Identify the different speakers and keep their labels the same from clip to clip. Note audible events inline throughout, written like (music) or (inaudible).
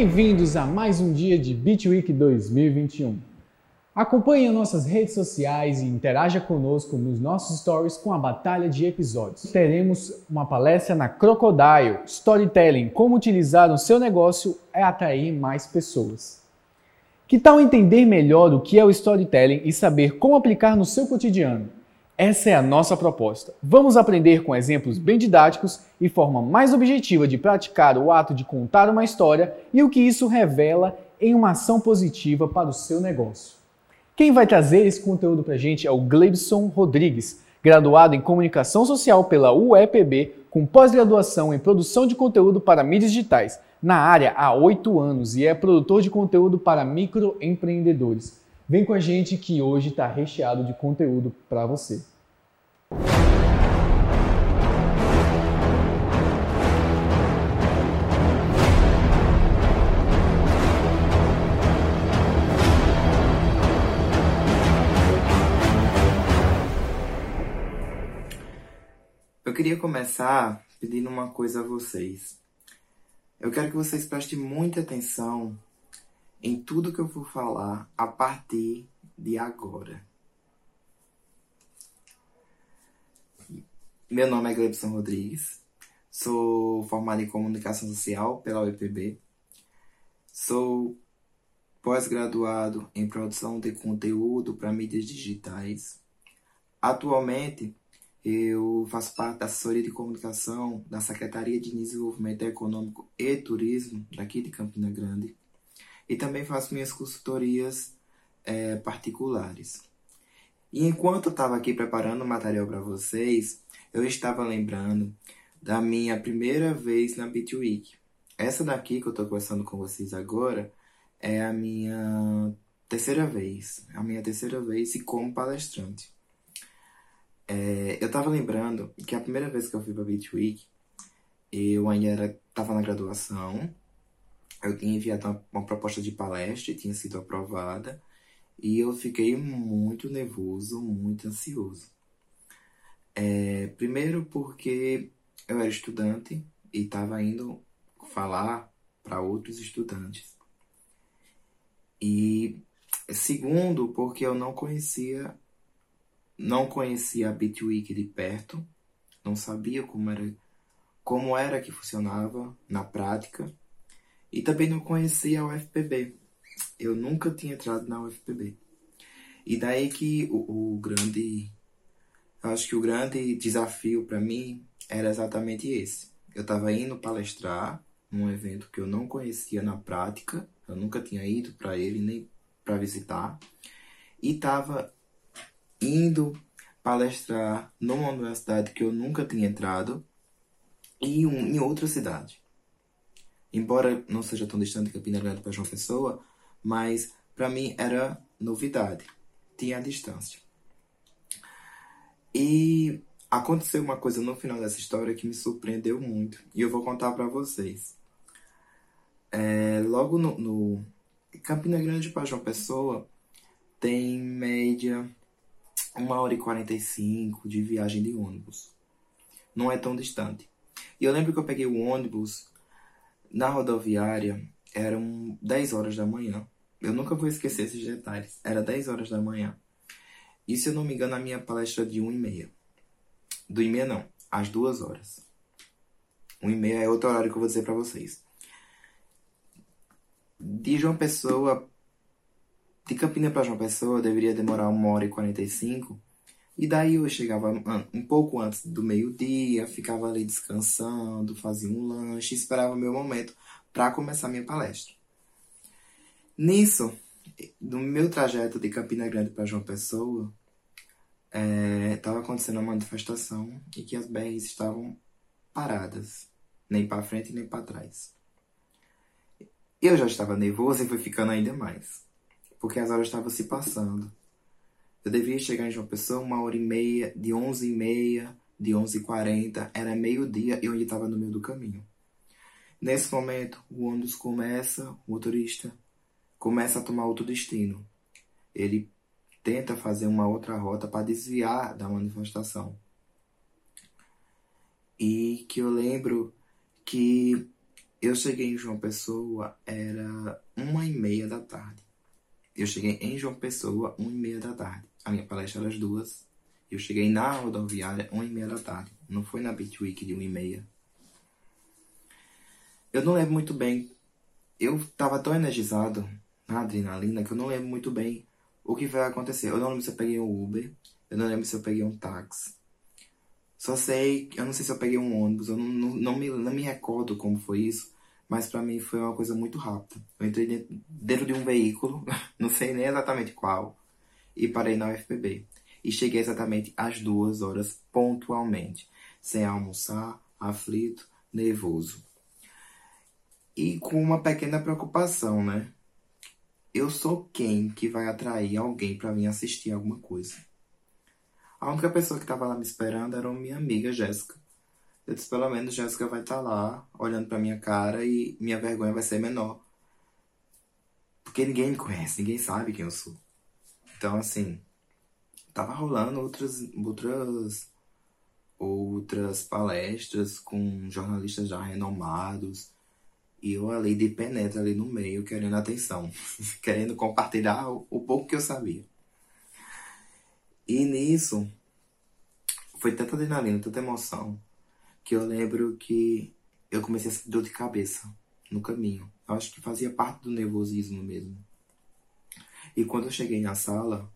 Speaker 1: Bem-vindos a mais um dia de Beat Week 2021. Acompanhe nossas redes sociais e interaja conosco nos nossos stories com a batalha de episódios. Teremos uma palestra na Crocodile, Storytelling, como utilizar o seu negócio é atrair mais pessoas. Que tal entender melhor o que é o storytelling e saber como aplicar no seu cotidiano? Essa é a nossa proposta. Vamos aprender com exemplos bem didáticos e forma mais objetiva de praticar o ato de contar uma história e o que isso revela em uma ação positiva para o seu negócio. Quem vai trazer esse conteúdo para a gente é o Gleibson Rodrigues, graduado em Comunicação Social pela UEPB, com pós-graduação em Produção de Conteúdo para Mídias Digitais, na área há oito anos e é produtor de conteúdo para microempreendedores. Vem com a gente que hoje está recheado de conteúdo para você.
Speaker 2: Eu queria começar pedindo uma coisa a vocês. Eu quero que vocês prestem muita atenção em tudo que eu vou falar a partir de agora. Meu nome é Glebson Rodrigues, sou formado em Comunicação Social pela UEPB, sou pós-graduado em Produção de Conteúdo para Mídias Digitais. Atualmente, eu faço parte da assessoria de comunicação da Secretaria de Desenvolvimento Econômico e Turismo daqui de Campina Grande e também faço minhas consultorias é, particulares. E enquanto eu estava aqui preparando o material para vocês, eu estava lembrando da minha primeira vez na Beat Week. Essa daqui que eu estou conversando com vocês agora é a minha terceira vez, a minha terceira vez e como palestrante. É, eu estava lembrando que a primeira vez que eu fui para Beat Week, eu ainda estava na graduação, eu tinha enviado uma, uma proposta de palestra e tinha sido aprovada, e eu fiquei muito nervoso, muito ansioso. É, primeiro porque eu era estudante e estava indo falar para outros estudantes. E segundo, porque eu não conhecia não conhecia a Bitweek de perto, não sabia como era como era que funcionava na prática e também não conhecia a UFPB. Eu nunca tinha entrado na UFPB. E daí que o, o grande acho que o grande desafio para mim era exatamente esse. Eu estava indo palestrar num evento que eu não conhecia na prática, eu nunca tinha ido para ele nem para visitar, e estava indo palestrar numa universidade que eu nunca tinha entrado e um, em outra cidade. Embora não seja tão distante Campina Grande para João Pessoa, mas para mim era novidade, tinha a distância. E aconteceu uma coisa no final dessa história que me surpreendeu muito. E eu vou contar para vocês. É, logo no, no Campina Grande para João Pessoa tem média uma hora e 45 de viagem de ônibus. Não é tão distante. E eu lembro que eu peguei o ônibus na rodoviária, eram 10 horas da manhã. Eu nunca vou esquecer esses detalhes. Era 10 horas da manhã. E se eu não me engano, a minha palestra de 1 e meia. Do e meia não, às 2 horas. 1 e meia é outro horário que eu vou dizer para vocês. De João Pessoa, de Campina para João Pessoa, deveria demorar 1 hora e 45. E daí eu chegava um pouco antes do meio-dia, ficava ali descansando, fazia um lanche, esperava o meu momento para começar minha palestra. Nisso, no meu trajeto de Campina Grande para João Pessoa, estava é, acontecendo uma manifestação e que as BRs estavam paradas, nem para frente nem para trás. Eu já estava nervoso e fui ficando ainda mais, porque as horas estavam se passando. Eu devia chegar em João Pessoa uma hora e meia, de onze e meia, de onze e quarenta, era meio-dia e eu ainda estava no meio do caminho. Nesse momento, o ônibus começa, o motorista começa a tomar outro destino. Ele tenta fazer uma outra rota para desviar da manifestação. E que eu lembro que Eu cheguei em João Pessoa, era uma e meia da tarde. Eu cheguei em João Pessoa, uma e meia da tarde. A minha palestra era às duas. Eu cheguei na rodoviária, uma e meia da tarde. Não foi na Beat Week de uma e meia. Eu não lembro muito bem. Eu tava tão energizado na adrenalina que eu não lembro muito bem o que vai acontecer. Eu não lembro se eu peguei um Uber. Eu não lembro se eu peguei um táxi. Só sei, eu não sei se eu peguei um ônibus, eu não, não, não, me, não me recordo como foi isso, mas para mim foi uma coisa muito rápida. Eu entrei dentro, dentro de um veículo, (laughs) não sei nem exatamente qual, e parei na UFPB. E cheguei exatamente às duas horas, pontualmente, sem almoçar, aflito, nervoso. E com uma pequena preocupação, né? Eu sou quem que vai atrair alguém para vir assistir alguma coisa? A única pessoa que estava lá me esperando era minha amiga Jéssica. Eu disse, pelo menos Jéssica vai estar tá lá, olhando pra minha cara e minha vergonha vai ser menor. Porque ninguém me conhece, ninguém sabe quem eu sou. Então, assim, tava rolando outras, outras, outras palestras com jornalistas já renomados. E eu ali de penetra ali no meio, querendo atenção. (laughs) querendo compartilhar o, o pouco que eu sabia. E nisso, foi tanta adrenalina, tanta emoção, que eu lembro que eu comecei a sentir dor de cabeça no caminho. Eu acho que fazia parte do nervosismo mesmo. E quando eu cheguei na sala,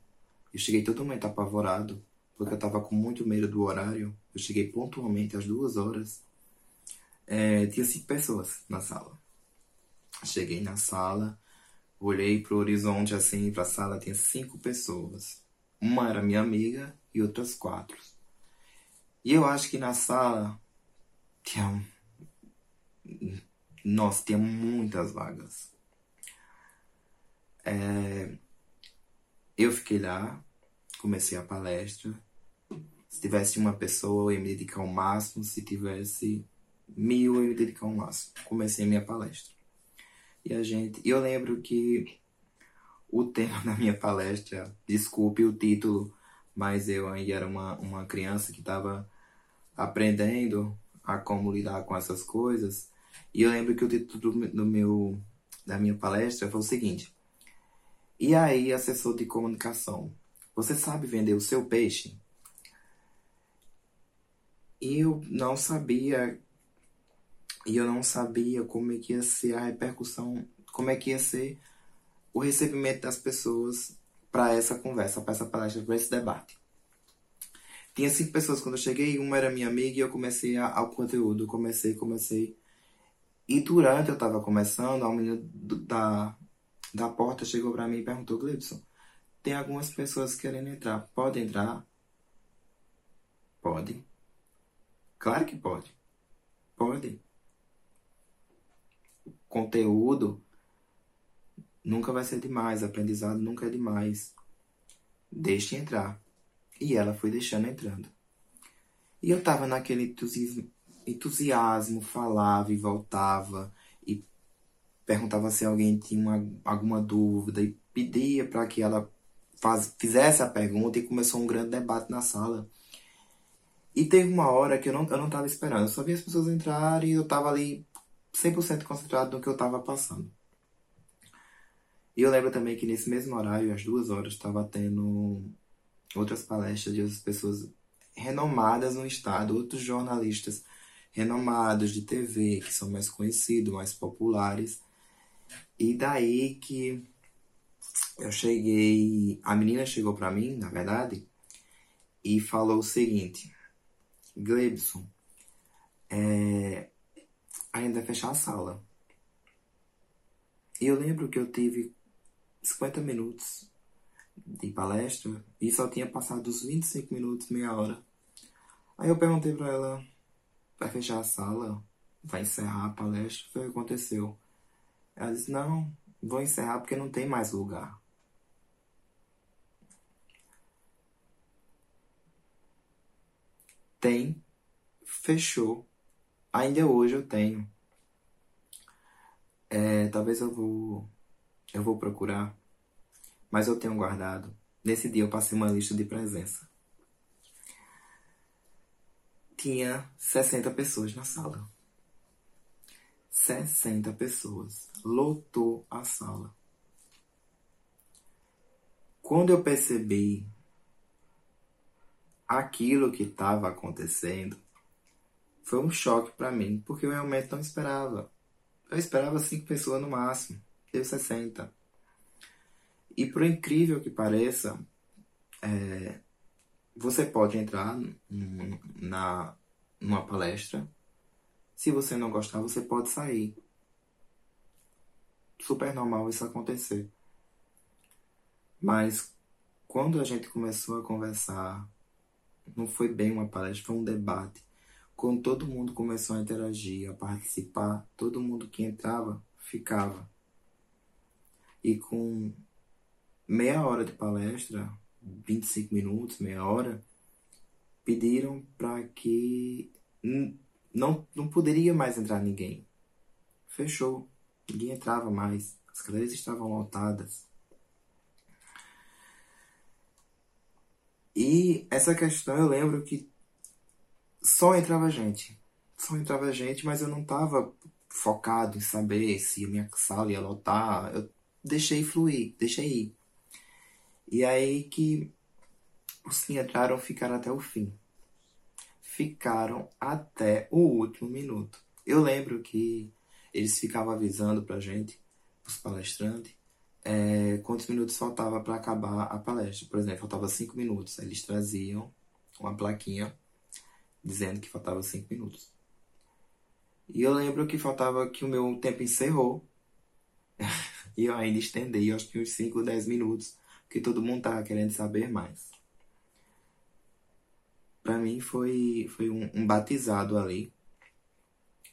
Speaker 2: eu cheguei totalmente apavorado, porque eu tava com muito medo do horário. Eu cheguei pontualmente às duas horas. É, tinha cinco pessoas na sala. Cheguei na sala, olhei pro horizonte assim, pra sala, tinha cinco pessoas. Uma era minha amiga e outras quatro. E eu acho que na sala tinha. Nossa, tinha muitas vagas. É... Eu fiquei lá, comecei a palestra. Se tivesse uma pessoa, eu ia me dedicar ao máximo. Se tivesse mil, eu me dedicar ao máximo. Comecei minha palestra. E a gente. Eu lembro que o tema da minha palestra, desculpe o título, mas eu ainda era uma, uma criança que estava aprendendo a como lidar com essas coisas. E eu lembro que o título do, do meu, da minha palestra foi o seguinte: E aí, assessor de comunicação, você sabe vender o seu peixe? E eu não sabia, e eu não sabia como é que ia ser a repercussão, como é que ia ser o recebimento das pessoas para essa conversa, para essa palestra, para esse debate. Tinha cinco pessoas quando eu cheguei, uma era minha amiga e eu comecei a, ao conteúdo, comecei, comecei. E durante eu estava começando, a menina da, da porta chegou para mim e perguntou, Glibson, tem algumas pessoas querendo entrar, pode entrar? Pode. Claro que pode. Pode. Conteúdo Nunca vai ser demais, aprendizado nunca é demais. Deixe entrar. E ela foi deixando entrando. E eu tava naquele entusiasmo, entusiasmo falava e voltava e perguntava se alguém tinha uma, alguma dúvida e pedia para que ela faz, fizesse a pergunta e começou um grande debate na sala. E teve uma hora que eu não, eu não tava esperando, eu só vi as pessoas entrarem e eu tava ali 100% concentrado no que eu tava passando. E eu lembro também que nesse mesmo horário, às duas horas, estava tendo outras palestras de outras pessoas renomadas no estado, outros jornalistas renomados de TV, que são mais conhecidos, mais populares. E daí que eu cheguei, a menina chegou para mim, na verdade, e falou o seguinte: Glebson, é, ainda fechar a sala. E eu lembro que eu tive 50 minutos de palestra e só tinha passado os 25 minutos, meia hora. Aí eu perguntei pra ela, vai fechar a sala? Vai encerrar a palestra? Foi o que aconteceu. Ela disse, não, vou encerrar porque não tem mais lugar. Tem, fechou. Ainda hoje eu tenho. É, talvez eu vou eu vou procurar, mas eu tenho guardado. Nesse dia eu passei uma lista de presença. Tinha 60 pessoas na sala. 60 pessoas. Lotou a sala. Quando eu percebi aquilo que estava acontecendo, foi um choque para mim, porque eu realmente não esperava. Eu esperava cinco pessoas no máximo, deu 60. E por incrível que pareça, é, você pode entrar na, numa palestra. Se você não gostar, você pode sair. Super normal isso acontecer. Mas quando a gente começou a conversar, não foi bem uma palestra, foi um debate. Quando todo mundo começou a interagir, a participar, todo mundo que entrava ficava. E com meia hora de palestra, 25 minutos, meia hora, pediram para que não, não poderia mais entrar ninguém. Fechou. Ninguém entrava mais. As cadeiras estavam lotadas. E essa questão eu lembro que só entrava gente. Só entrava gente, mas eu não estava focado em saber se a minha sala ia lotar. Eu deixei fluir, deixei ir. E aí que os que entraram ficaram até o fim. Ficaram até o último minuto. Eu lembro que eles ficavam avisando pra gente, os palestrantes, é, quantos minutos faltava para acabar a palestra. Por exemplo, faltava cinco minutos. Eles traziam uma plaquinha dizendo que faltava cinco minutos. E eu lembro que faltava que o meu tempo encerrou. (laughs) e eu ainda estendei, acho que uns 5 ou 10 minutos, porque todo mundo tava querendo saber mais. Para mim foi, foi um, um batizado ali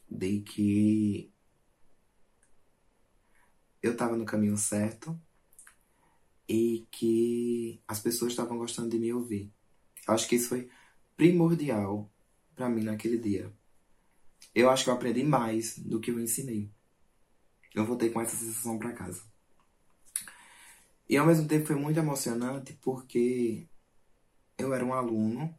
Speaker 2: de que eu estava no caminho certo e que as pessoas estavam gostando de me ouvir. Acho que isso foi primordial para mim naquele dia. Eu acho que eu aprendi mais do que eu ensinei. Eu voltei com essa sensação para casa. E ao mesmo tempo foi muito emocionante porque eu era um aluno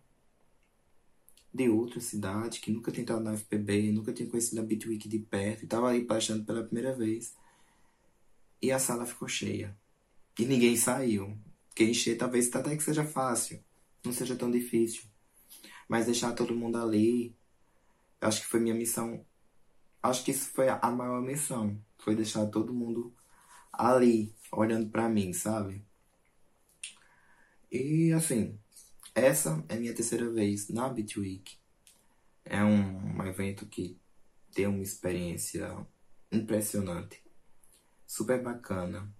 Speaker 2: de outra cidade que nunca tinha entrado na FPB, nunca tinha conhecido a Bitwiki de perto e estava ali palestrando pela primeira vez. E a sala ficou cheia. E ninguém saiu. Porque encher talvez até que seja fácil, não seja tão difícil. Mas deixar todo mundo ali, eu acho que foi minha missão. Acho que isso foi a maior missão. Foi deixar todo mundo ali, olhando para mim, sabe? E assim, essa é minha terceira vez na Bitweek. É um, um evento que tem uma experiência impressionante super bacana.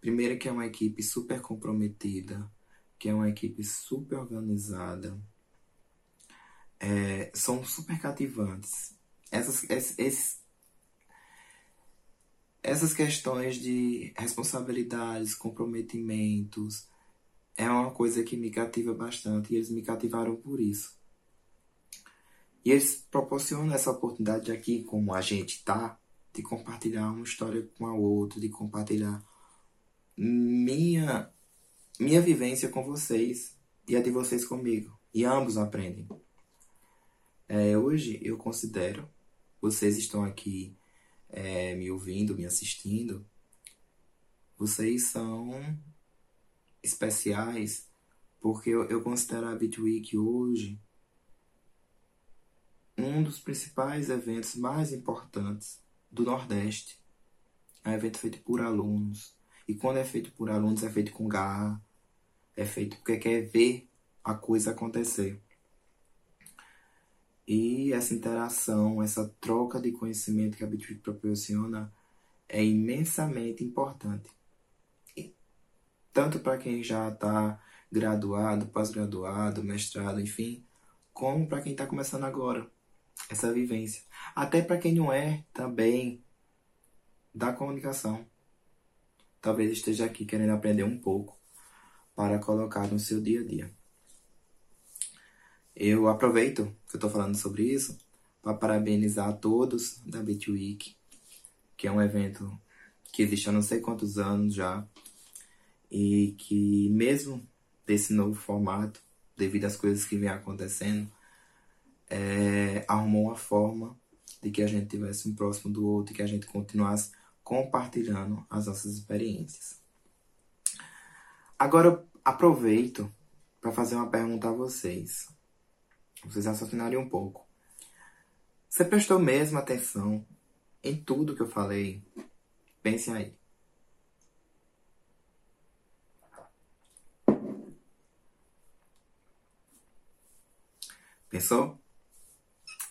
Speaker 2: Primeiro que é uma equipe super comprometida, que é uma equipe super organizada. É, são super cativantes. Essas, esses, essas questões de responsabilidades, comprometimentos, é uma coisa que me cativa bastante e eles me cativaram por isso. E eles proporcionam essa oportunidade aqui, como a gente tá, de compartilhar uma história com a outra, de compartilhar minha minha vivência com vocês e a de vocês comigo. E ambos aprendem. É, hoje eu considero, vocês estão aqui é, me ouvindo, me assistindo, vocês são especiais porque eu, eu considero a Bitweek hoje um dos principais eventos mais importantes do Nordeste. É um evento feito por alunos. E quando é feito por alunos, é feito com garra. É feito porque quer ver a coisa acontecer. E essa interação, essa troca de conhecimento que a Bitfit proporciona é imensamente importante. E tanto para quem já está graduado, pós-graduado, mestrado, enfim, como para quem está começando agora essa vivência. Até para quem não é também da comunicação. Talvez esteja aqui querendo aprender um pouco para colocar no seu dia a dia. Eu aproveito que eu estou falando sobre isso para parabenizar a todos da Bitweek, que é um evento que existe há não sei quantos anos já e que mesmo desse novo formato, devido às coisas que vem acontecendo, é, arrumou uma forma de que a gente tivesse um próximo do outro e que a gente continuasse compartilhando as nossas experiências. Agora aproveito para fazer uma pergunta a vocês. Vocês raciocinarem um pouco. Você prestou mesmo atenção em tudo que eu falei? Pensem aí. Pensou?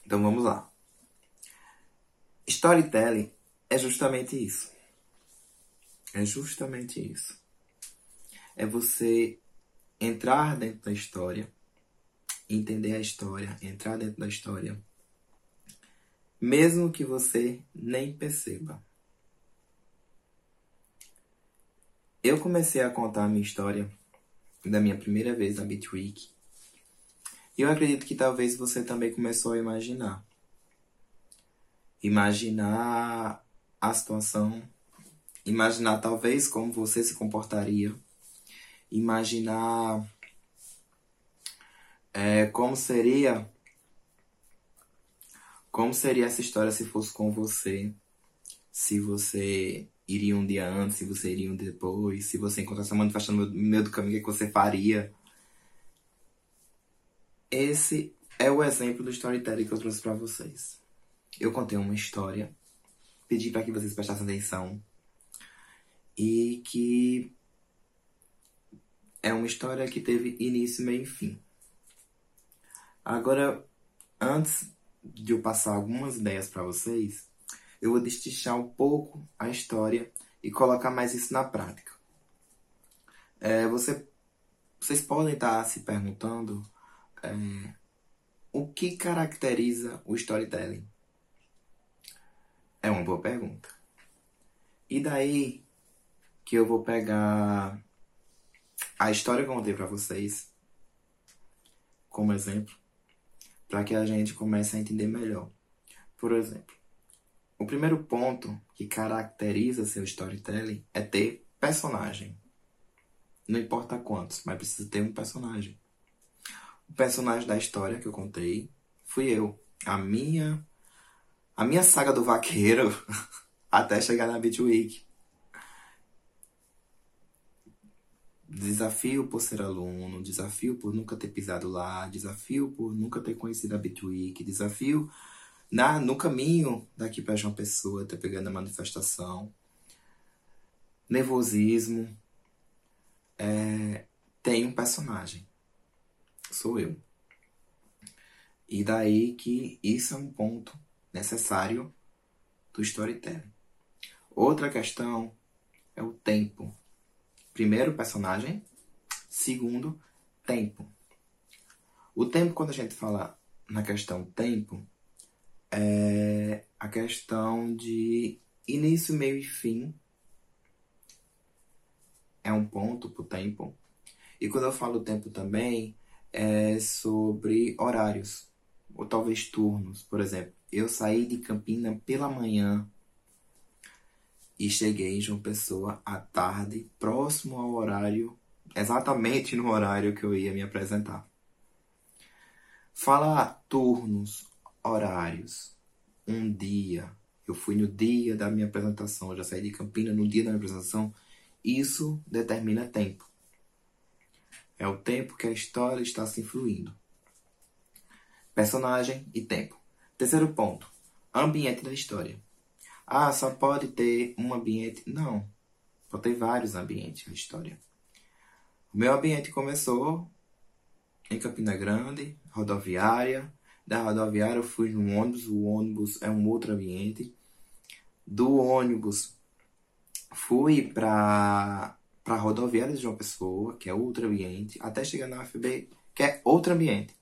Speaker 2: Então vamos lá. Storytelling é justamente isso. É justamente isso. É você entrar dentro da história, entender a história, entrar dentro da história, mesmo que você nem perceba. Eu comecei a contar a minha história da minha primeira vez na Bitweek. E eu acredito que talvez você também começou a imaginar. Imaginar a situação, imaginar talvez como você se comportaria, imaginar é, como seria como seria essa história se fosse com você, se você iria um dia antes, se você iria um dia depois, se você encontrasse uma manifestando no meio do caminho, o que, é que você faria? Esse é o exemplo do storytelling que eu trouxe para vocês. Eu contei uma história pedir para que vocês prestassem atenção e que é uma história que teve início, meio e fim. Agora, antes de eu passar algumas ideias para vocês, eu vou destichar um pouco a história e colocar mais isso na prática. É, você, vocês podem estar se perguntando é, o que caracteriza o storytelling. É uma boa pergunta. E daí que eu vou pegar a história que eu contei para vocês como exemplo, para que a gente comece a entender melhor. Por exemplo, o primeiro ponto que caracteriza seu storytelling é ter personagem. Não importa quantos, mas precisa ter um personagem. O personagem da história que eu contei fui eu. A minha a minha saga do vaqueiro (laughs) até chegar na Beat Week. Desafio por ser aluno, desafio por nunca ter pisado lá, desafio por nunca ter conhecido a Week, desafio na, no caminho daqui para João Pessoa, ter pegando a manifestação, nervosismo. É, tem um personagem, sou eu. E daí que isso é um ponto necessário do storytelling. Outra questão é o tempo. Primeiro, personagem. Segundo, tempo. O tempo, quando a gente fala na questão tempo, é a questão de início, meio e fim. É um ponto para o tempo. E quando eu falo tempo também, é sobre horários, ou talvez turnos, por exemplo. Eu saí de Campina pela manhã e cheguei em João Pessoa à tarde, próximo ao horário, exatamente no horário que eu ia me apresentar. Falar turnos, horários, um dia. Eu fui no dia da minha apresentação, eu já saí de Campina no dia da minha apresentação. Isso determina tempo. É o tempo que a história está se influindo. Personagem e tempo. Terceiro ponto: ambiente da história. Ah, só pode ter um ambiente. Não. Pode ter vários ambientes na história. O meu ambiente começou em Campina Grande, rodoviária. Da rodoviária eu fui no ônibus. O ônibus é um outro ambiente. Do ônibus fui para para rodoviária de João Pessoa, que é outro ambiente, até chegar na UFB, que é outro ambiente.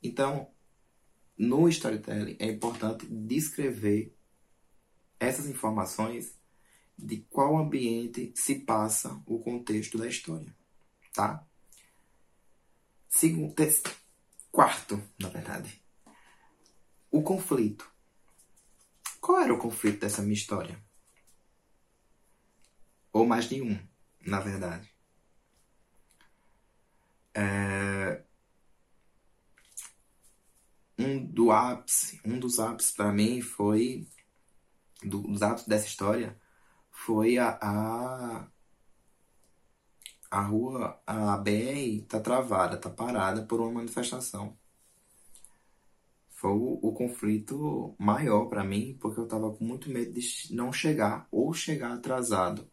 Speaker 2: Então, no storytelling é importante descrever essas informações de qual ambiente se passa o contexto da história, tá? Segundo, quarto, na verdade, o conflito. Qual era o conflito dessa minha história? Ou mais de um, na verdade. É, um do ápice, um dos ápices para mim foi do, dos ápices dessa história foi a, a a rua, a BR tá travada, tá parada por uma manifestação. Foi o, o conflito maior para mim, porque eu tava com muito medo de não chegar ou chegar atrasado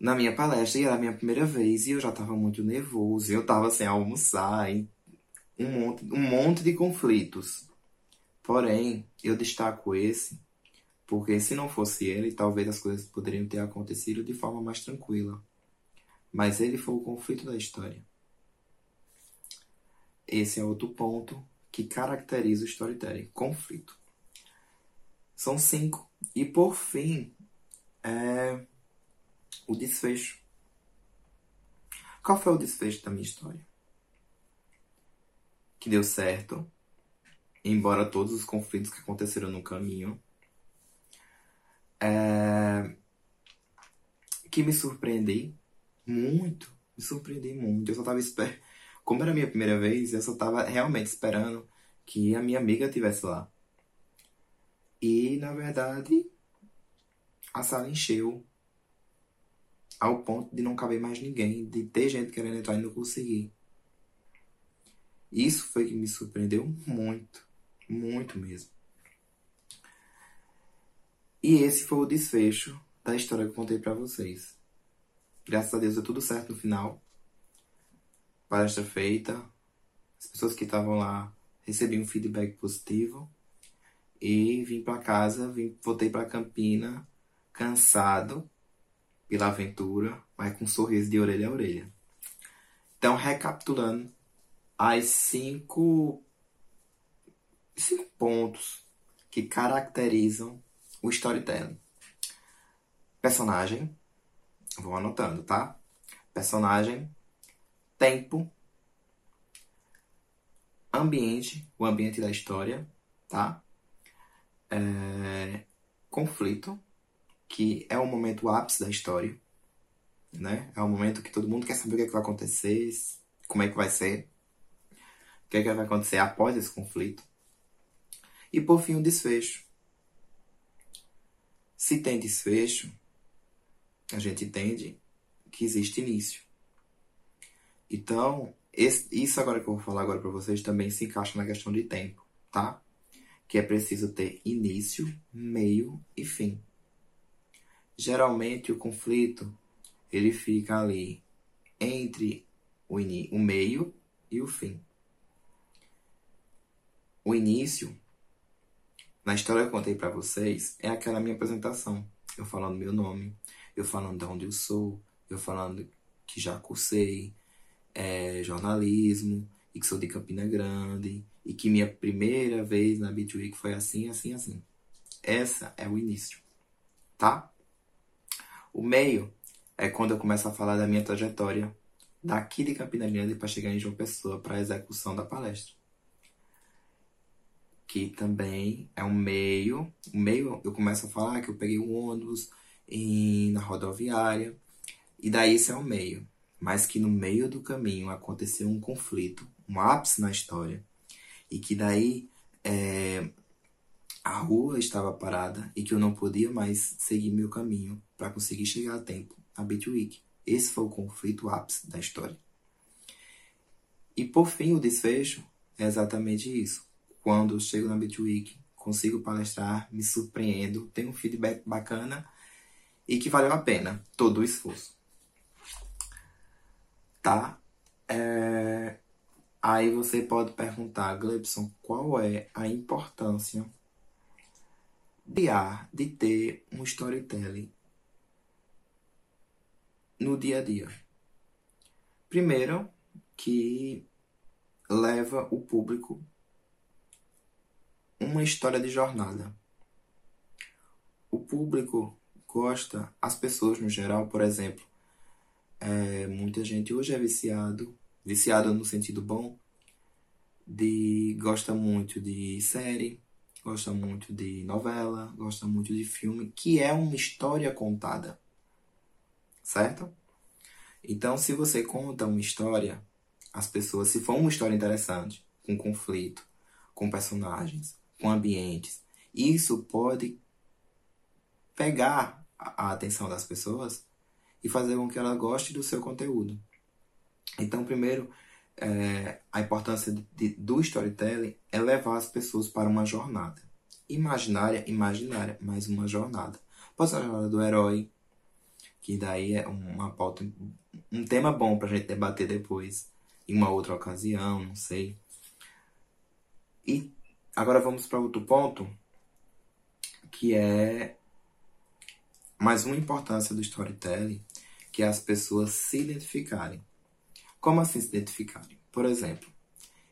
Speaker 2: na minha palestra, e era a minha primeira vez, e eu já tava muito nervoso, eu tava sem almoçar, um monte, um monte de conflitos. Porém, eu destaco esse, porque se não fosse ele, talvez as coisas poderiam ter acontecido de forma mais tranquila mas ele foi o conflito da história. Esse é outro ponto que caracteriza o storytelling: conflito. São cinco. E por fim, é o desfecho. Qual foi o desfecho da minha história? Que deu certo, embora todos os conflitos que aconteceram no caminho. É... Que me surpreendi muito. Me surpreendi muito. Eu só tava esperando. Como era a minha primeira vez, eu só tava realmente esperando que a minha amiga estivesse lá. E, na verdade, a sala encheu ao ponto de não caber mais ninguém, de ter gente querendo entrar e não conseguir. Isso foi que me surpreendeu muito, muito mesmo. E esse foi o desfecho da história que eu contei para vocês. Graças a Deus deu tudo certo no final. Palestra feita. As pessoas que estavam lá recebi um feedback positivo. E vim para casa, vim, voltei para Campina, cansado pela aventura, mas com um sorriso de orelha a orelha. Então, recapitulando, as cinco, cinco pontos que caracterizam o storytelling. Personagem, Vou anotando, tá? Personagem, tempo, ambiente, o ambiente da história, tá? É, conflito, que é o momento ápice da história, né? É o momento que todo mundo quer saber o que, é que vai acontecer, como é que vai ser, o que, é que vai acontecer após esse conflito. E por fim, o desfecho. Se tem desfecho, a gente entende que existe início. Então, esse, isso agora que eu vou falar agora para vocês também se encaixa na questão de tempo, tá? Que é preciso ter início, meio e fim. Geralmente o conflito ele fica ali entre o, o meio e o fim. O início, na história que eu contei para vocês, é aquela minha apresentação. Eu falando meu nome, eu falando de onde eu sou, eu falando que já cursei é, jornalismo e que sou de Campina Grande e que minha primeira vez na Beat Week foi assim, assim, assim. Essa é o início, tá? O meio é quando eu começo a falar da minha trajetória daqui de Campina Grande para chegar em João Pessoa para a execução da palestra. Que também é um meio. O meio eu começo a falar que eu peguei um ônibus, em, na rodoviária, e daí esse é o meio. Mas que no meio do caminho aconteceu um conflito, um ápice na história, e que daí é, a rua estava parada e que eu não podia mais seguir meu caminho para conseguir chegar a tempo Beat Week. Esse foi o conflito ápice da história. E por fim, o desfecho é exatamente isso. Quando chego na Beat Week, consigo palestrar, me surpreendo, tenho um feedback bacana e que valeu a pena todo o esforço. Tá? É... Aí você pode perguntar, Glebson, qual é a importância de ter um storytelling no dia a dia? Primeiro, que leva o público uma história de jornada. O público gosta, as pessoas no geral, por exemplo, é, muita gente hoje é viciado, viciado no sentido bom, de gosta muito de série, gosta muito de novela, gosta muito de filme, que é uma história contada. Certo? Então, se você conta uma história, as pessoas, se for uma história interessante, com conflito, com personagens, com ambientes. Isso pode pegar a atenção das pessoas e fazer com que ela goste do seu conteúdo. Então, primeiro, é, a importância de, do storytelling é levar as pessoas para uma jornada. Imaginária, imaginária, mas uma jornada. Pode ser a jornada do herói, que daí é uma pauta, um tema bom para a gente debater depois, em uma outra ocasião, não sei. E agora vamos para outro ponto, que é mais uma importância do storytelling, que é as pessoas se identificarem. Como assim se identificarem? Por exemplo,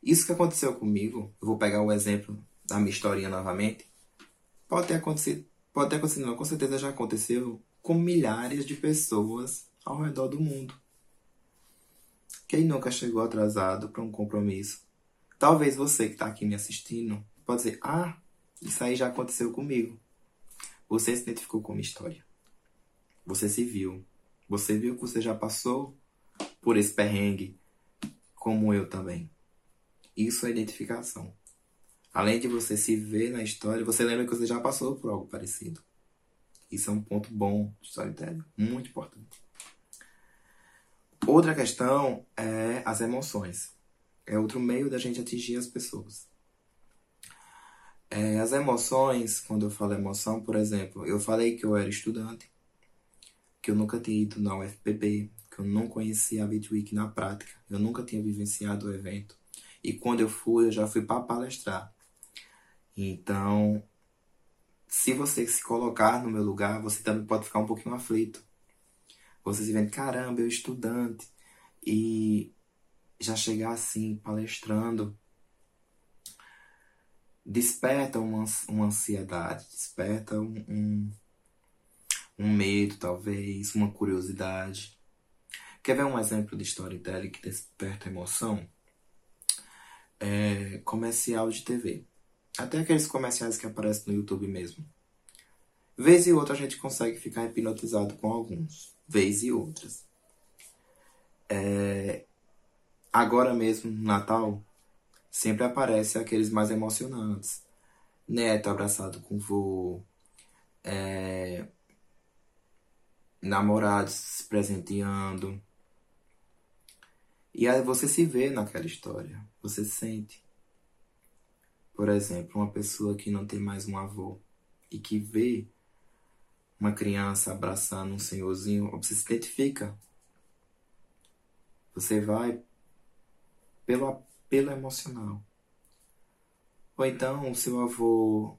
Speaker 2: isso que aconteceu comigo, eu vou pegar o exemplo da minha historinha novamente, pode ter acontecido, pode ter acontecido, não, com certeza já aconteceu com milhares de pessoas ao redor do mundo. Quem nunca chegou atrasado para um compromisso? Talvez você que está aqui me assistindo pode dizer, ah, isso aí já aconteceu comigo. Você se identificou com uma história. Você se viu. Você viu que você já passou por esse perrengue, como eu também. Isso é identificação. Além de você se ver na história, você lembra que você já passou por algo parecido. Isso é um ponto bom de storytelling, muito importante. Outra questão é as emoções. É outro meio da gente atingir as pessoas. É, as emoções, quando eu falo emoção, por exemplo, eu falei que eu era estudante, que eu nunca tinha ido na UFPB, que eu não conhecia a Bitweek na prática, eu nunca tinha vivenciado o evento. E quando eu fui, eu já fui para palestrar. Então, se você se colocar no meu lugar, você também pode ficar um pouquinho aflito. Você se vendo, caramba, eu estudante, e já chegar assim, palestrando, desperta uma, uma ansiedade, desperta um, um, um medo, talvez, uma curiosidade. Quer ver um exemplo de storytelling que desperta emoção? É comercial de TV. Até aqueles comerciais que aparecem no YouTube mesmo. Vez e outra a gente consegue ficar hipnotizado com alguns. Vez e outras. É... Agora mesmo, no Natal, sempre aparece aqueles mais emocionantes. Neto abraçado com vô. É... Namorados se presenteando. E aí você se vê naquela história, você sente. Por exemplo, uma pessoa que não tem mais um avô e que vê uma criança abraçando um senhorzinho, você se identifica. Você vai pelo apelo emocional. Ou então o seu avô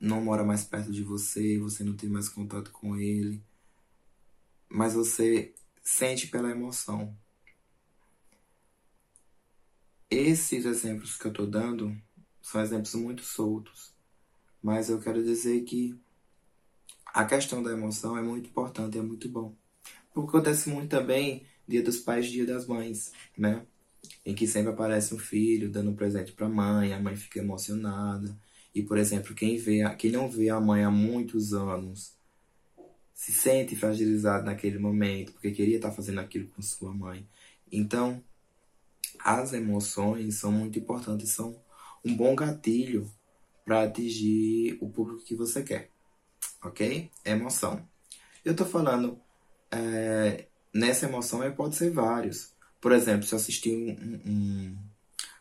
Speaker 2: não mora mais perto de você, você não tem mais contato com ele, mas você sente pela emoção. Esses exemplos que eu estou dando são exemplos muito soltos, mas eu quero dizer que a questão da emoção é muito importante, é muito bom. Porque acontece muito também Dia dos Pais, Dia das Mães, né? Em que sempre aparece um filho dando um presente para a mãe, a mãe fica emocionada. E, por exemplo, quem vê, quem não vê a mãe há muitos anos se sente fragilizado naquele momento, porque queria estar fazendo aquilo com sua mãe. Então, as emoções são muito importantes, são um bom gatilho para atingir o público que você quer, ok? Emoção. Eu estou falando é, nessa emoção, pode ser vários. Por exemplo, se assistir um, um,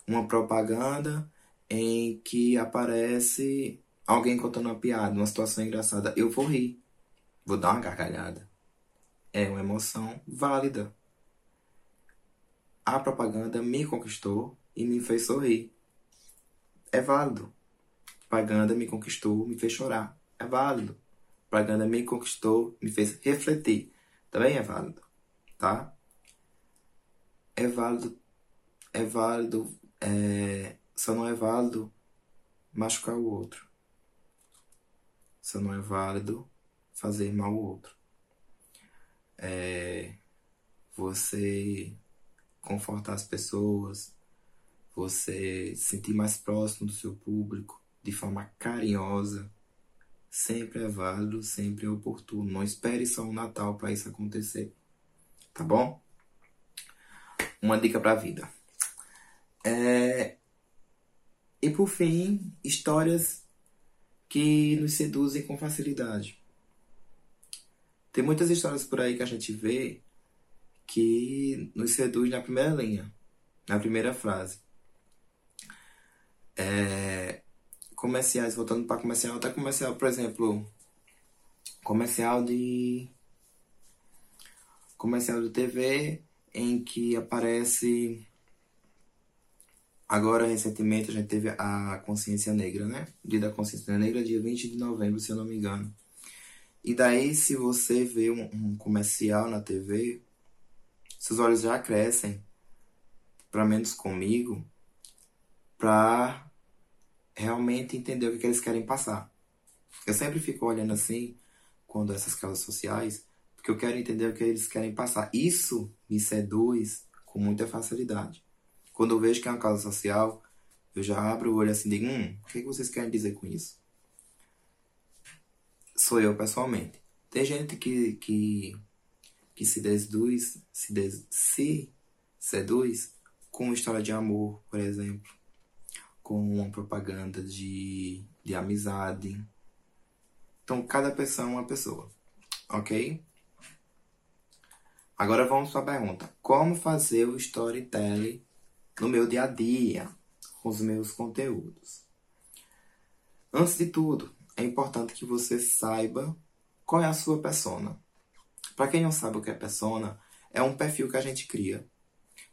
Speaker 2: uma propaganda em que aparece alguém contando uma piada, uma situação engraçada, eu vou rir, vou dar uma gargalhada. É uma emoção válida a propaganda me conquistou e me fez sorrir. É válido. A propaganda me conquistou, me fez chorar. É válido. A propaganda me conquistou, me fez refletir. Também é válido, tá? É válido. É válido. É, só não é válido machucar o outro. Só não é válido fazer mal ao outro. É, você confortar as pessoas, você se sentir mais próximo do seu público de forma carinhosa, sempre é válido, sempre é oportuno. Não espere só o Natal para isso acontecer. Tá bom? Uma dica para a vida. É... E por fim, histórias que nos seduzem com facilidade. Tem muitas histórias por aí que a gente vê que nos seduz na primeira linha, na primeira frase. É, comerciais, voltando para comercial, até comercial, por exemplo, comercial de comercial de TV em que aparece agora recentemente a gente teve a consciência negra, né? Dia da consciência negra, dia 20 de novembro, se eu não me engano. E daí, se você vê um, um comercial na TV, seus olhos já crescem, para menos comigo, para realmente entender o que, que eles querem passar. Eu sempre fico olhando assim, quando essas causas sociais, porque eu quero entender o que eles querem passar. Isso me seduz com muita facilidade. Quando eu vejo que é uma causa social, eu já abro o olho assim e digo, hum, o que, que vocês querem dizer com isso? Sou eu pessoalmente. Tem gente que, que, que se seduz, se, des, se seduz com história de amor, por exemplo, com uma propaganda de, de amizade. Então, cada pessoa é uma pessoa, ok? Agora vamos para a pergunta: como fazer o storytelling no meu dia a dia, com os meus conteúdos. Antes de tudo, é importante que você saiba qual é a sua persona. Para quem não sabe o que é persona, é um perfil que a gente cria.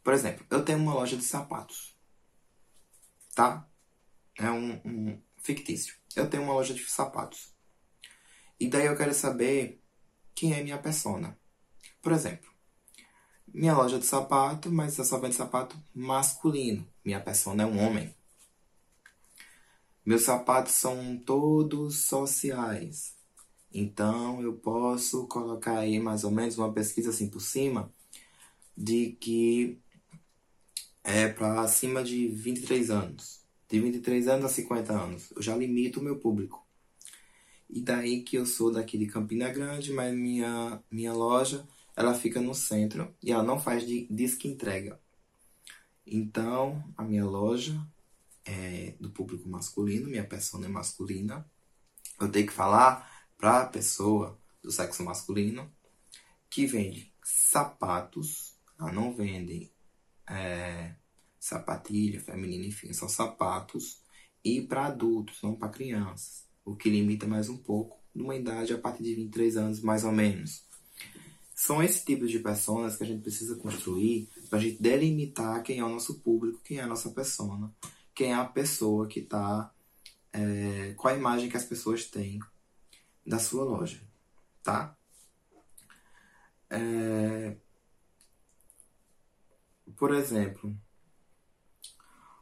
Speaker 2: Por exemplo, eu tenho uma loja de sapatos. Tá? É um, um fictício. Eu tenho uma loja de sapatos. E daí eu quero saber quem é minha persona. Por exemplo, minha loja de sapato, mas eu só vendo sapato masculino. Minha persona é um homem. Meus sapatos são todos sociais. Então eu posso colocar aí mais ou menos uma pesquisa assim por cima de que é para acima de 23 anos. De 23 anos a 50 anos. Eu já limito o meu público. E daí que eu sou daqui de Campina Grande, mas minha, minha loja ela fica no centro e ela não faz de disque entrega. Então, a minha loja é do público masculino, minha persona é masculina. Eu tenho que falar para a pessoa do sexo masculino que vende sapatos, ela não vende é, sapatilha feminina, enfim, são sapatos e para adultos, não para crianças, o que limita mais um pouco, numa idade a partir de 23 anos mais ou menos. São esses tipos de pessoas que a gente precisa construir para a gente delimitar quem é o nosso público, quem é a nossa persona, quem é a pessoa que está. É, qual a imagem que as pessoas têm da sua loja, tá? É, por exemplo,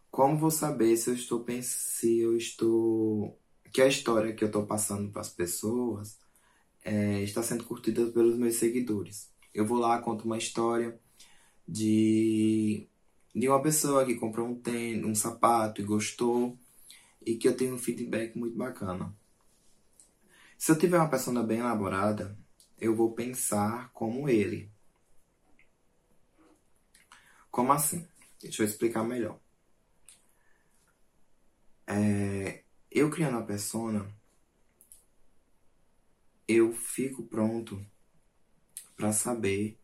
Speaker 2: como vou saber se eu estou se eu estou que a história que eu estou passando para as pessoas é, está sendo curtida pelos meus seguidores. Eu vou lá, conto uma história de, de uma pessoa que comprou um tênis, um sapato e gostou e que eu tenho um feedback muito bacana. Se eu tiver uma persona bem elaborada, eu vou pensar como ele. Como assim? Deixa eu explicar melhor. É, eu criando a persona, eu fico pronto para saber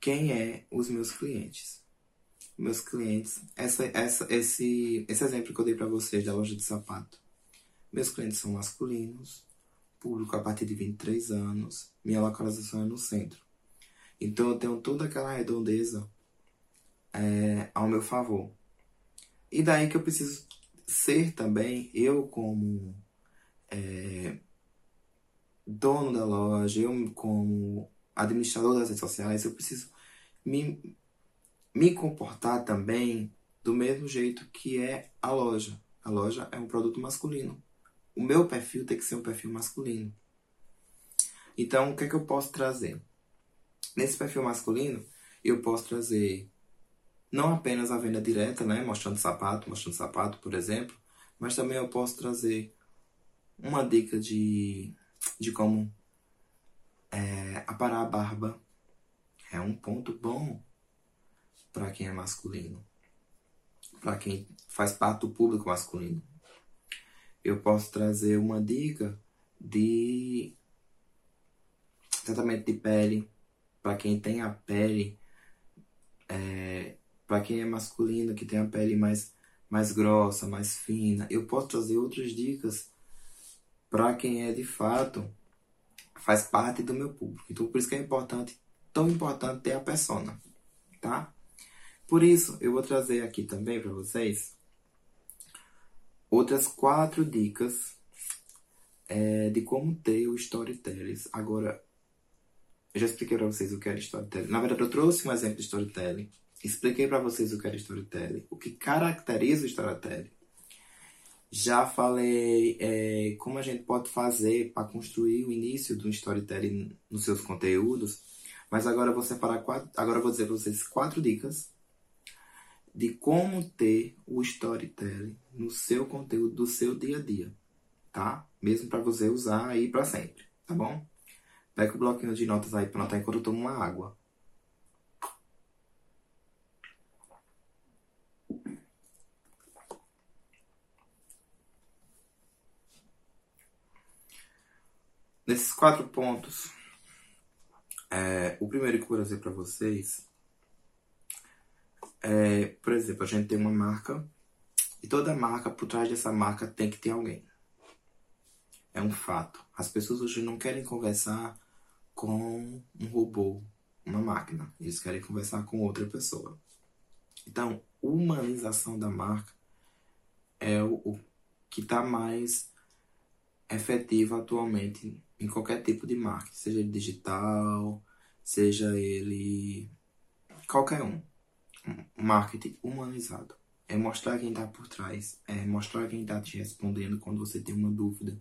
Speaker 2: quem é os meus clientes. Meus clientes, essa, essa, esse, esse exemplo que eu dei para vocês da loja de sapato. Meus clientes são masculinos, público a partir de 23 anos, minha localização é no centro. Então eu tenho toda aquela redondeza é, ao meu favor. E daí que eu preciso ser também, eu como é, dono da loja, eu como administrador das redes sociais, eu preciso me, me comportar também do mesmo jeito que é a loja. A loja é um produto masculino. O meu perfil tem que ser um perfil masculino. Então, o que é que eu posso trazer? Nesse perfil masculino, eu posso trazer não apenas a venda direta, né, mostrando sapato, mostrando sapato, por exemplo, mas também eu posso trazer uma dica de de como é, aparar a barba é um ponto bom para quem é masculino. para quem faz parte do público masculino. Eu posso trazer uma dica de tratamento de pele para quem tem a pele é, para quem é masculino que tem a pele mais mais grossa, mais fina. Eu posso trazer outras dicas para quem é de fato faz parte do meu público. Então por isso que é importante, tão importante ter a persona, tá? Por isso eu vou trazer aqui também para vocês outras quatro dicas é, de como ter o storytelling. Agora, eu já expliquei para vocês o que era storytelling. Na verdade, eu trouxe um exemplo de storytelling. Expliquei para vocês o que era storytelling, o que caracteriza o storytelling. Já falei é, como a gente pode fazer para construir o início do storytelling nos seus conteúdos. Mas agora vou separar quatro. Agora vou dizer para vocês quatro dicas de como ter o storytelling no seu conteúdo do seu dia a dia, tá? Mesmo para você usar aí para sempre, tá bom? Pega o bloquinho de notas aí para anotar enquanto eu tomo uma água. Nesses quatro pontos, é, o primeiro que eu vou trazer para vocês é, por exemplo, a gente tem uma marca e toda marca, por trás dessa marca, tem que ter alguém. É um fato. As pessoas hoje não querem conversar com um robô, uma máquina. Eles querem conversar com outra pessoa. Então, humanização da marca é o, o que está mais efetivo atualmente em qualquer tipo de marca, seja ele digital, seja ele qualquer um marketing humanizado. É mostrar quem está por trás, é mostrar quem está te respondendo quando você tem uma dúvida.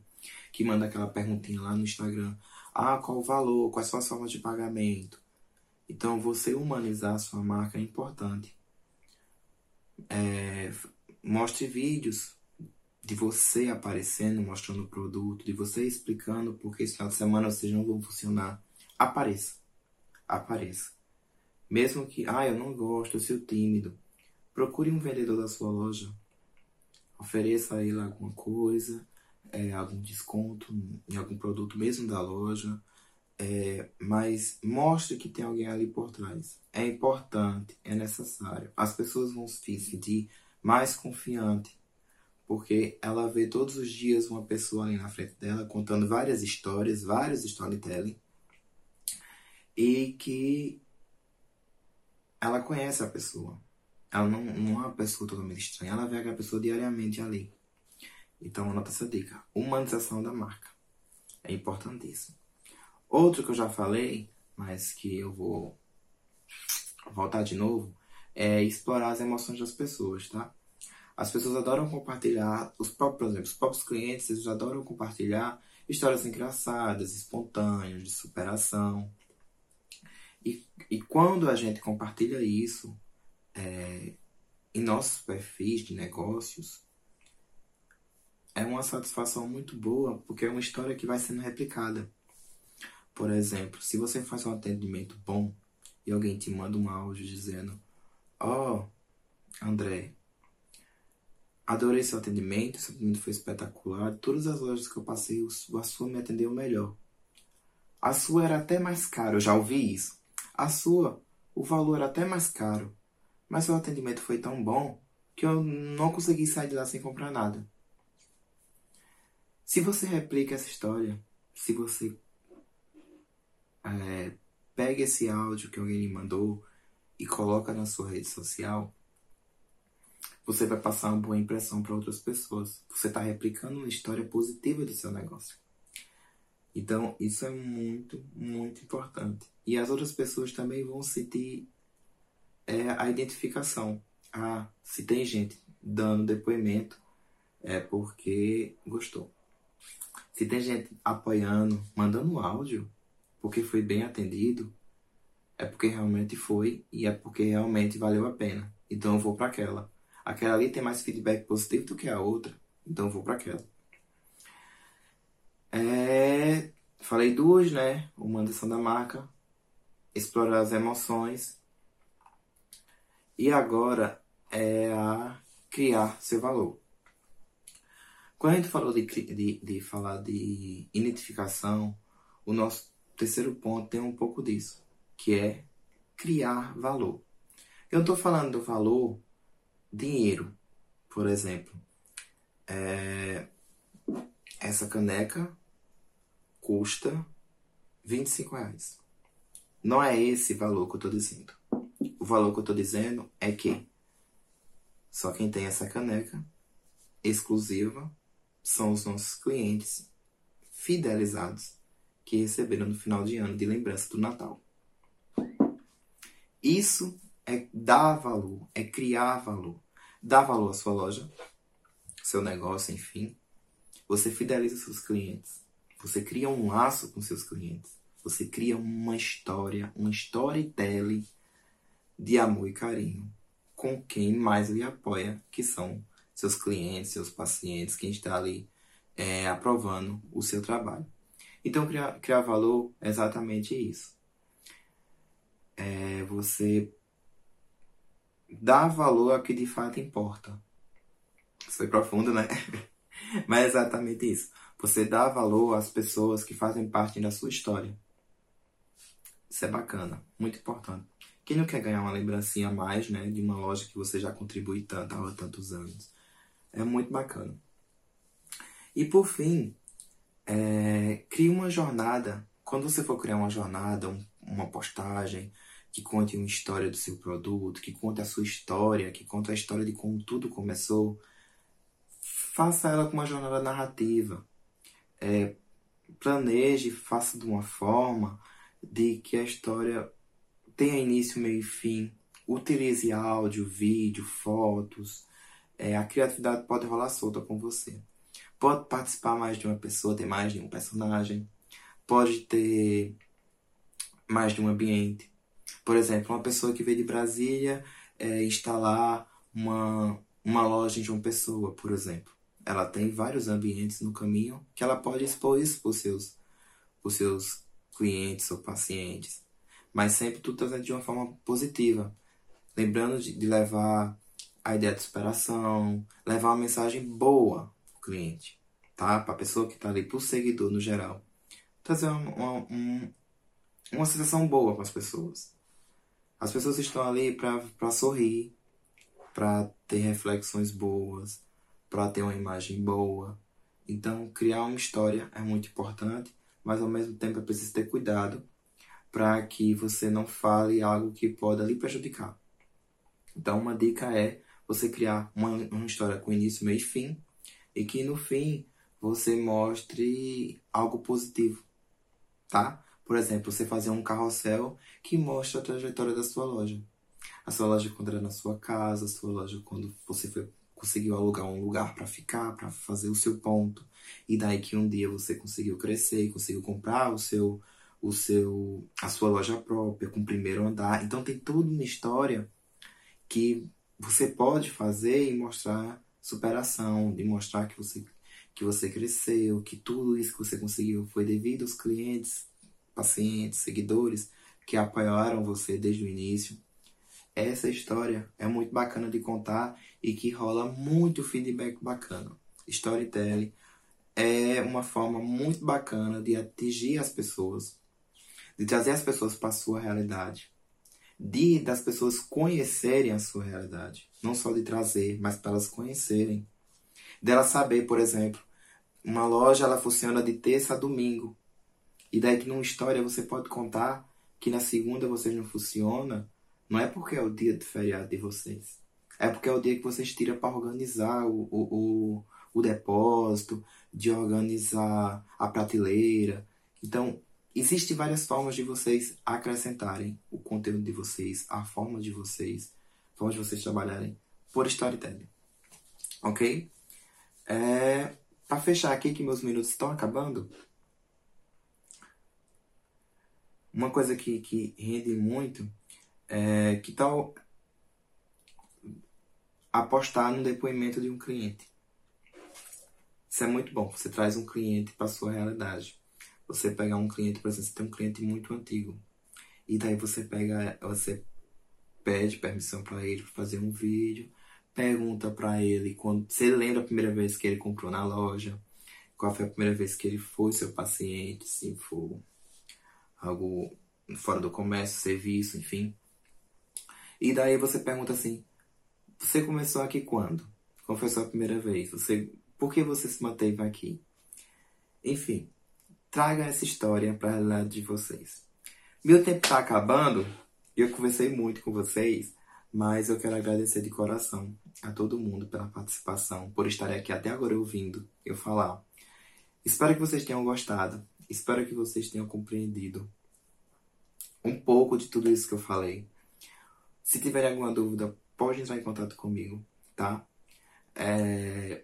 Speaker 2: Que manda aquela perguntinha lá no Instagram. Ah, qual o valor? Quais são as formas de pagamento? Então, você humanizar a sua marca é importante. É, mostre vídeos de você aparecendo, mostrando o produto, de você explicando porque esse final de semana vocês não vão funcionar. Apareça. Apareça. Mesmo que, ah, eu não gosto, eu sou tímido. Procure um vendedor da sua loja. Ofereça a ele alguma coisa, é, algum desconto em algum produto mesmo da loja. É, mas mostre que tem alguém ali por trás. É importante, é necessário. As pessoas vão se sentir mais confiante porque ela vê todos os dias uma pessoa ali na frente dela contando várias histórias, vários storytelling, e que ela conhece a pessoa. Ela não, não é uma pessoa totalmente estranha, ela vê aquela pessoa diariamente ali. Então, anota essa dica: humanização da marca. É importantíssimo. Outro que eu já falei, mas que eu vou voltar de novo, é explorar as emoções das pessoas, tá? As pessoas adoram compartilhar, os próprios, por exemplo, os próprios clientes, eles adoram compartilhar histórias engraçadas, espontâneas, de superação. E, e quando a gente compartilha isso é, em nossos perfis de negócios, é uma satisfação muito boa, porque é uma história que vai sendo replicada. Por exemplo, se você faz um atendimento bom e alguém te manda um áudio dizendo: Ó, oh, André, adorei seu atendimento, seu atendimento foi espetacular. Todas as lojas que eu passei, a sua me atendeu melhor. A sua era até mais cara, eu já ouvi isso. A sua, o valor era até mais caro, mas seu atendimento foi tão bom que eu não consegui sair de lá sem comprar nada. Se você replica essa história, se você é, pega esse áudio que alguém lhe mandou e coloca na sua rede social, você vai passar uma boa impressão para outras pessoas. Você está replicando uma história positiva do seu negócio. Então, isso é muito, muito importante. E as outras pessoas também vão sentir é, a identificação. Ah, se tem gente dando depoimento, é porque gostou. Se tem gente apoiando, mandando áudio, porque foi bem atendido, é porque realmente foi e é porque realmente valeu a pena. Então eu vou para aquela. Aquela ali tem mais feedback positivo do que a outra, então vou para aquela. É, falei duas, né? Humanização da marca, explorar as emoções. E agora é a criar seu valor. Quando a gente falou de, de, de falar de identificação, o nosso terceiro ponto tem um pouco disso, que é criar valor. Eu não estou falando do valor dinheiro, por exemplo. É, essa caneca custa 25 reais. Não é esse valor que eu estou dizendo. O valor que eu estou dizendo é que só quem tem essa caneca exclusiva são os nossos clientes fidelizados que receberam no final de ano de lembrança do Natal. Isso é dar valor, é criar valor. Dar valor à sua loja, seu negócio, enfim. Você fideliza seus clientes. Você cria um laço com seus clientes. Você cria uma história, um storytelling de amor e carinho com quem mais lhe apoia, que são seus clientes, seus pacientes, quem está ali é, aprovando o seu trabalho. Então, criar, criar valor é exatamente isso. É você dar valor ao que de fato importa. Isso foi profundo, né? (laughs) Mas é exatamente isso. Você dá valor às pessoas que fazem parte da sua história. Isso é bacana, muito importante. Quem não quer ganhar uma lembrancinha a mais, né, de uma loja que você já contribui tanto há tantos anos? É muito bacana. E por fim, é, crie uma jornada. Quando você for criar uma jornada, um, uma postagem que conte uma história do seu produto, que conte a sua história, que conte a história de como tudo começou, faça ela com uma jornada narrativa. É, planeje, faça de uma forma de que a história tenha início, meio e fim. Utilize áudio, vídeo, fotos, é, a criatividade pode rolar solta com você. Pode participar mais de uma pessoa, ter mais de um personagem. Pode ter mais de um ambiente. Por exemplo, uma pessoa que veio de Brasília é, instalar uma, uma loja em João Pessoa, por exemplo. Ela tem vários ambientes no caminho que ela pode expor isso para os seus, seus clientes ou pacientes. Mas sempre tudo trazendo de uma forma positiva. Lembrando de, de levar a ideia de superação, levar uma mensagem boa para o cliente, tá? Para a pessoa que está ali, para o seguidor no geral. Trazer uma, uma, uma sensação boa para as pessoas. As pessoas estão ali para sorrir, para ter reflexões boas, para ter uma imagem boa. Então, criar uma história é muito importante, mas ao mesmo tempo é preciso ter cuidado para que você não fale algo que pode lhe prejudicar. Então, uma dica é você criar uma, uma história com início, meio e fim, e que no fim você mostre algo positivo, tá? Por exemplo, você fazer um carrossel que mostra a trajetória da sua loja. A sua loja quando era na sua casa, a sua loja quando você foi, conseguiu alugar um lugar para ficar, para fazer o seu ponto. E daí que um dia você conseguiu crescer, conseguiu comprar o seu o seu a sua loja própria com o primeiro andar. Então tem toda uma história que você pode fazer e mostrar superação, de mostrar que você, que você cresceu, que tudo isso que você conseguiu foi devido aos clientes, pacientes, seguidores que apoiaram você desde o início. Essa história é muito bacana de contar e que rola muito feedback bacana. Storytelling é uma forma muito bacana de atingir as pessoas, de trazer as pessoas para a sua realidade de das pessoas conhecerem a sua realidade, não só de trazer, mas para elas conhecerem, dela saber, por exemplo, uma loja ela funciona de terça a domingo, e daí que numa história você pode contar que na segunda vocês não funciona, não é porque é o dia de feriado de vocês, é porque é o dia que vocês tiram para organizar o, o, o, o depósito, de organizar a prateleira. Então, Existem várias formas de vocês acrescentarem o conteúdo de vocês, a forma de vocês, forma de vocês trabalharem por storytelling. Ok? É, para fechar aqui, que meus minutos estão acabando, uma coisa que, que rende muito é que tal apostar no depoimento de um cliente. Isso é muito bom. Você traz um cliente para sua realidade você pegar um cliente, por exemplo, você tem um cliente muito antigo. E daí você pega, você pede permissão para ele fazer um vídeo pergunta para ele quando você lembra a primeira vez que ele comprou na loja, qual foi a primeira vez que ele foi seu paciente, se for algo fora do comércio, serviço, enfim. E daí você pergunta assim: você começou aqui quando? Foi a primeira vez? Você, por que você se manteve aqui? Enfim, traga essa história para realidade de vocês. Meu tempo está acabando eu conversei muito com vocês, mas eu quero agradecer de coração a todo mundo pela participação, por estarem aqui até agora ouvindo eu falar. Espero que vocês tenham gostado, espero que vocês tenham compreendido um pouco de tudo isso que eu falei. Se tiverem alguma dúvida, pode entrar em contato comigo, tá? É...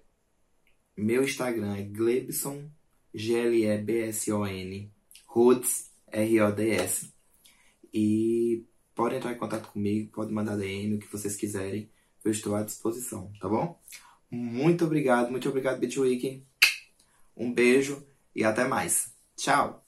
Speaker 2: Meu Instagram é Glebson, G-L-E-B-S-O-N, Rhodes, R-O-D-S. E pode entrar em contato comigo, pode mandar DM, o que vocês quiserem. Eu estou à disposição, tá bom? Muito obrigado, muito obrigado, Bitwiki. Um beijo e até mais. Tchau!